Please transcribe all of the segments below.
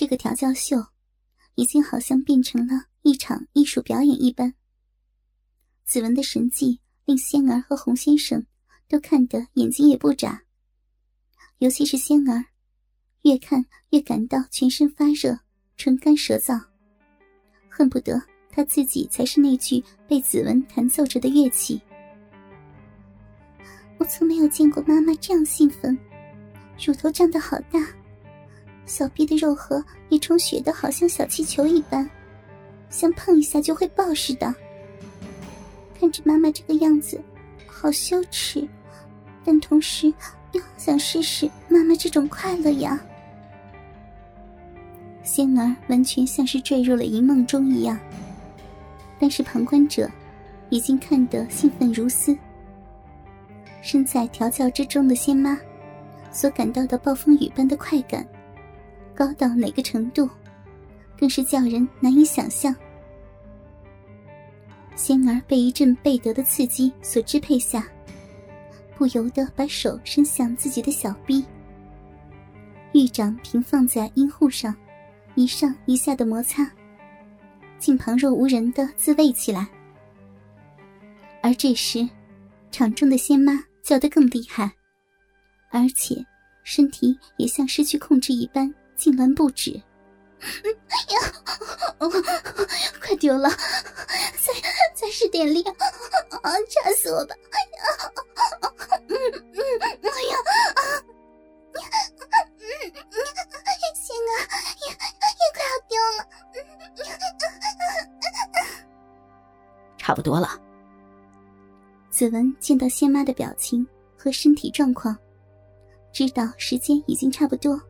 这个调教秀，已经好像变成了一场艺术表演一般。子文的神技令仙儿和洪先生都看得眼睛也不眨，尤其是仙儿，越看越感到全身发热，唇干舌燥，恨不得他自己才是那具被子文弹奏着的乐器。我从没有见过妈妈这样兴奋，乳头胀得好大。小臂的肉核也充血的好像小气球一般，像碰一下就会爆似的。看着妈妈这个样子，好羞耻，但同时又想试试妈妈这种快乐呀。仙儿完全像是坠入了一梦中一样，但是旁观者已经看得兴奋如斯。身在调教之中的仙妈所感到的暴风雨般的快感。高到哪个程度，更是叫人难以想象。仙儿被一阵背德的刺激所支配下，不由得把手伸向自己的小臂，玉掌平放在阴户上，一上一下的摩擦，竟旁若无人的自慰起来。而这时，场中的仙妈叫得更厉害，而且身体也像失去控制一般。痉挛不止，呀，快丢了！再再使点力，啊，扎死我吧！呀，嗯嗯，嗯嗯，心啊，也也快要丢了，差不多了。子文见到仙妈的表情和身体状况，知道时间已经差不多。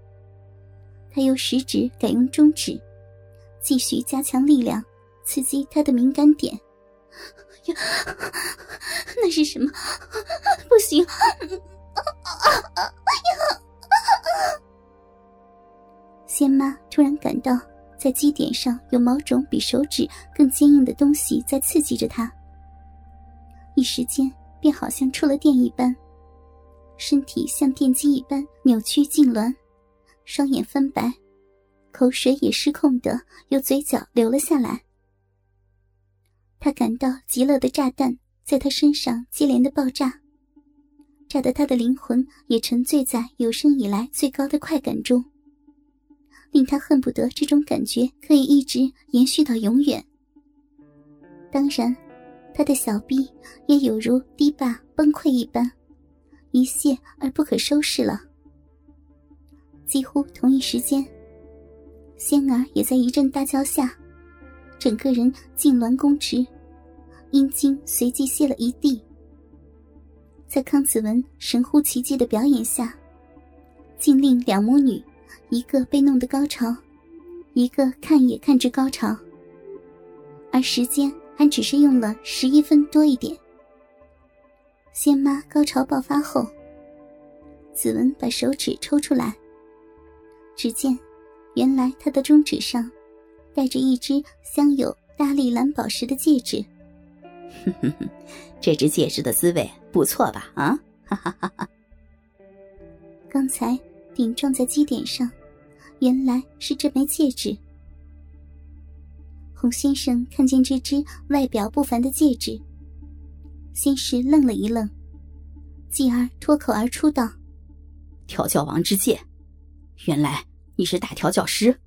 他用食指改用中指，继续加强力量，刺激他的敏感点。那是什么？不行！仙妈突然感到，在基点上有某种比手指更坚硬的东西在刺激着她，一时间便好像触了电一般，身体像电击一般扭曲痉挛。双眼翻白，口水也失控的由嘴角流了下来。他感到极乐的炸弹在他身上接连的爆炸，炸得他的灵魂也沉醉在有生以来最高的快感中，令他恨不得这种感觉可以一直延续到永远。当然，他的小臂也有如堤坝崩溃一般，一泻而不可收拾了。几乎同一时间，仙儿也在一阵大叫下，整个人痉挛弓直，阴茎随即泄了一地。在康子文神乎其技的表演下，竟令两母女一个被弄得高潮，一个看也看至高潮，而时间还只是用了十一分多一点。仙妈高潮爆发后，子文把手指抽出来。只见，原来他的中指上戴着一只镶有大力蓝宝石的戒指。哼哼哼，这只戒指的滋味不错吧？啊，哈哈哈哈！刚才顶撞在基点上，原来是这枚戒指。洪先生看见这只外表不凡的戒指，先是愣了一愣，继而脱口而出道：“调教王之戒，原来。”你是大调教师。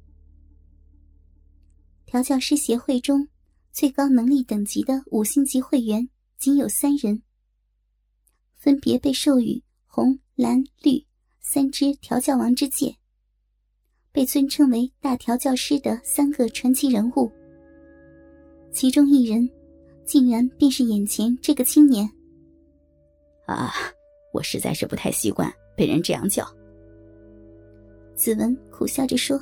调教师协会中最高能力等级的五星级会员仅有三人，分别被授予红、蓝、绿三支调教王之戒，被尊称为大调教师的三个传奇人物。其中一人，竟然便是眼前这个青年。啊，我实在是不太习惯被人这样叫。子文苦笑着说：“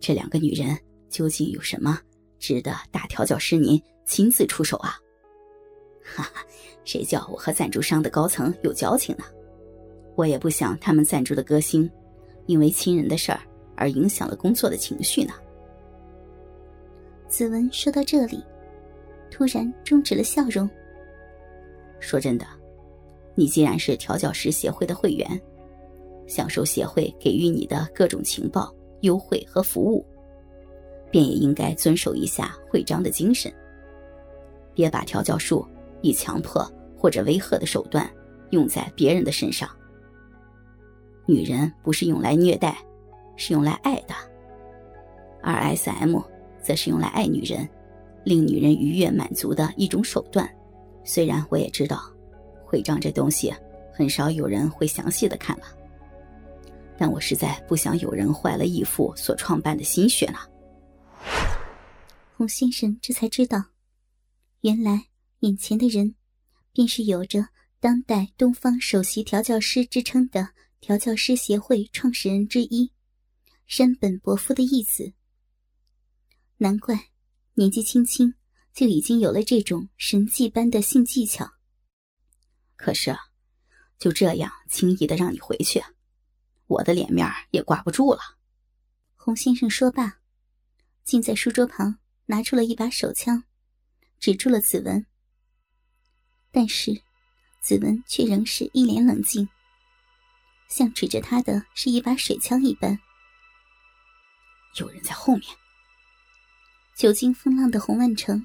这两个女人究竟有什么值得大调教师您亲自出手啊？”哈哈，谁叫我和赞助商的高层有交情呢？我也不想他们赞助的歌星因为亲人的事儿而影响了工作的情绪呢。子文说到这里，突然终止了笑容。说真的，你既然是调教师协会的会员。享受协会给予你的各种情报、优惠和服务，便也应该遵守一下会章的精神，别把调教术以强迫或者威吓的手段用在别人的身上。女人不是用来虐待，是用来爱的，而 S.M 则是用来爱女人，令女人愉悦满足的一种手段。虽然我也知道，会章这东西很少有人会详细的看了。但我实在不想有人坏了义父所创办的心血了。洪先生这才知道，原来眼前的人，便是有着当代东方首席调教师之称的调教师协会创始人之一山本伯夫的义子。难怪年纪轻轻就已经有了这种神迹般的性技巧。可是，就这样轻易的让你回去？我的脸面也挂不住了。洪先生说罢，竟在书桌旁拿出了一把手枪，指住了子文。但是，子文却仍是一脸冷静，像指着他的是一把水枪一般。有人在后面。久经风浪的洪万成，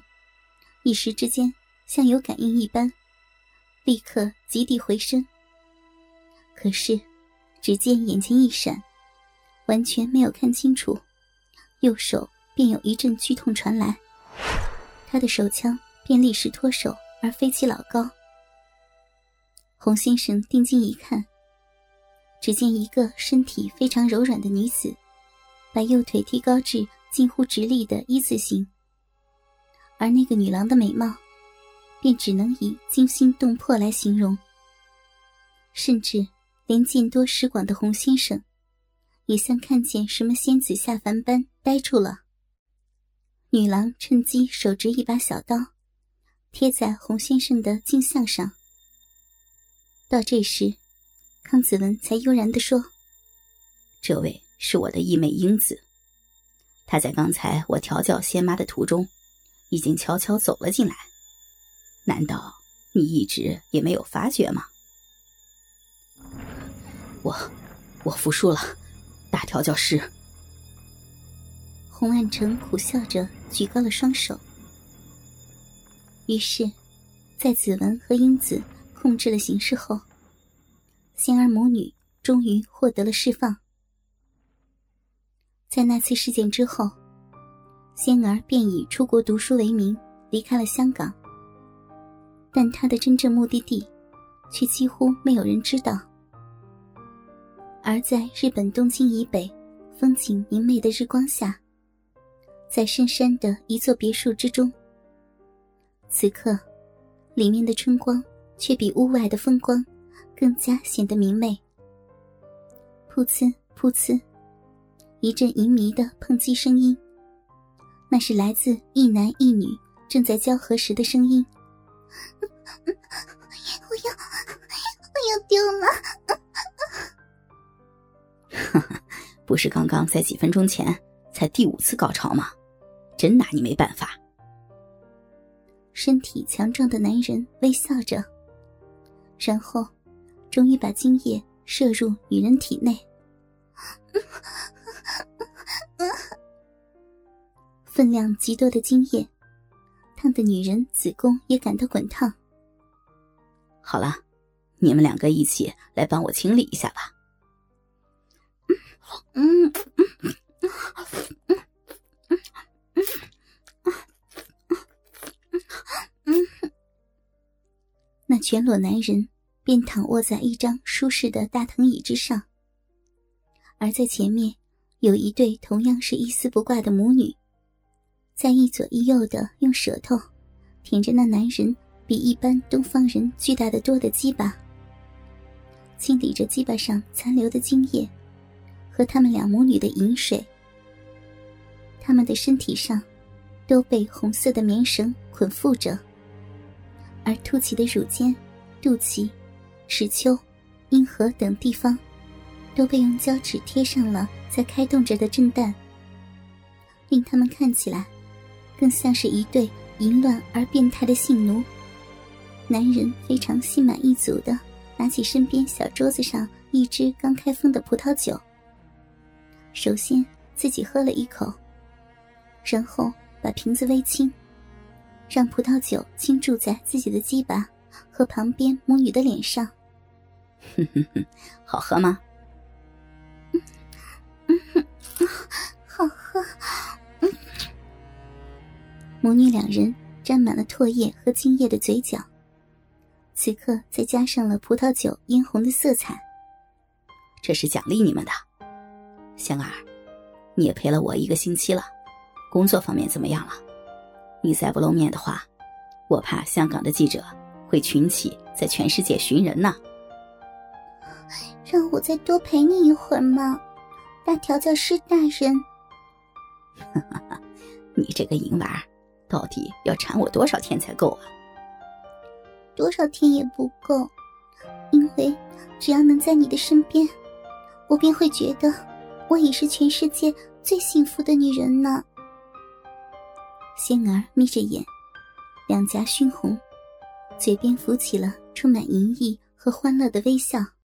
一时之间像有感应一般，立刻急地回身。可是。只见眼前一闪，完全没有看清楚，右手便有一阵剧痛传来，他的手枪便立时脱手而飞起老高。洪先生定睛一看，只见一个身体非常柔软的女子，把右腿提高至近乎直立的一字形，而那个女郎的美貌，便只能以惊心动魄来形容，甚至。连见多识广的洪先生，也像看见什么仙子下凡般呆住了。女郎趁机手执一把小刀，贴在洪先生的镜像上。到这时，康子文才悠然地说：“这位是我的义妹英子，她在刚才我调教仙妈的途中，已经悄悄走了进来。难道你一直也没有发觉吗？”我，我服输了，大调教师。洪万成苦笑着举高了双手。于是，在子文和英子控制了形势后，仙儿母女终于获得了释放。在那次事件之后，仙儿便以出国读书为名离开了香港，但她的真正目的地，却几乎没有人知道。而在日本东京以北，风景明媚的日光下，在深山的一座别墅之中，此刻，里面的春光却比屋外的风光更加显得明媚。噗呲噗呲，一阵淫迷的碰击声音，那是来自一男一女正在交合时的声音。不是刚刚在几分钟前才第五次高潮吗？真拿你没办法。身体强壮的男人微笑着，然后终于把精液射入女人体内。分量极多的精液，烫的女人子宫也感到滚烫。好了，你们两个一起来帮我清理一下吧。嗯嗯嗯嗯嗯嗯嗯那全裸男人便躺卧在一张舒适的大藤椅之上，而在前面有一对同样是一丝不挂的母女，在一左一右的用舌头舔着那男人比一般东方人巨大的多的鸡巴，清理着鸡巴上残留的精液。和他们两母女的饮水，他们的身体上都被红色的棉绳捆缚着，而凸起的乳尖、肚脐、耻丘、阴核等地方，都被用胶纸贴上了在开动着的震蛋，令他们看起来更像是一对淫乱而变态的性奴。男人非常心满意足的拿起身边小桌子上一支刚开封的葡萄酒。首先自己喝了一口，然后把瓶子微倾，让葡萄酒倾注在自己的鸡巴和旁边母女的脸上。哼哼哼，好喝吗？嗯哼，好喝。母女两人沾满了唾液和精液的嘴角，此刻再加上了葡萄酒嫣红的色彩，这是奖励你们的。香儿，你也陪了我一个星期了，工作方面怎么样了？你再不露面的话，我怕香港的记者会群起在全世界寻人呢。让我再多陪你一会儿嘛，大调教师大人。哈哈，你这个淫娃，到底要缠我多少天才够啊？多少天也不够，因为只要能在你的身边，我便会觉得我已是全世界最幸福的女人呢。仙儿眯着眼，两颊熏红，嘴边浮起了充满淫意和欢乐的微笑。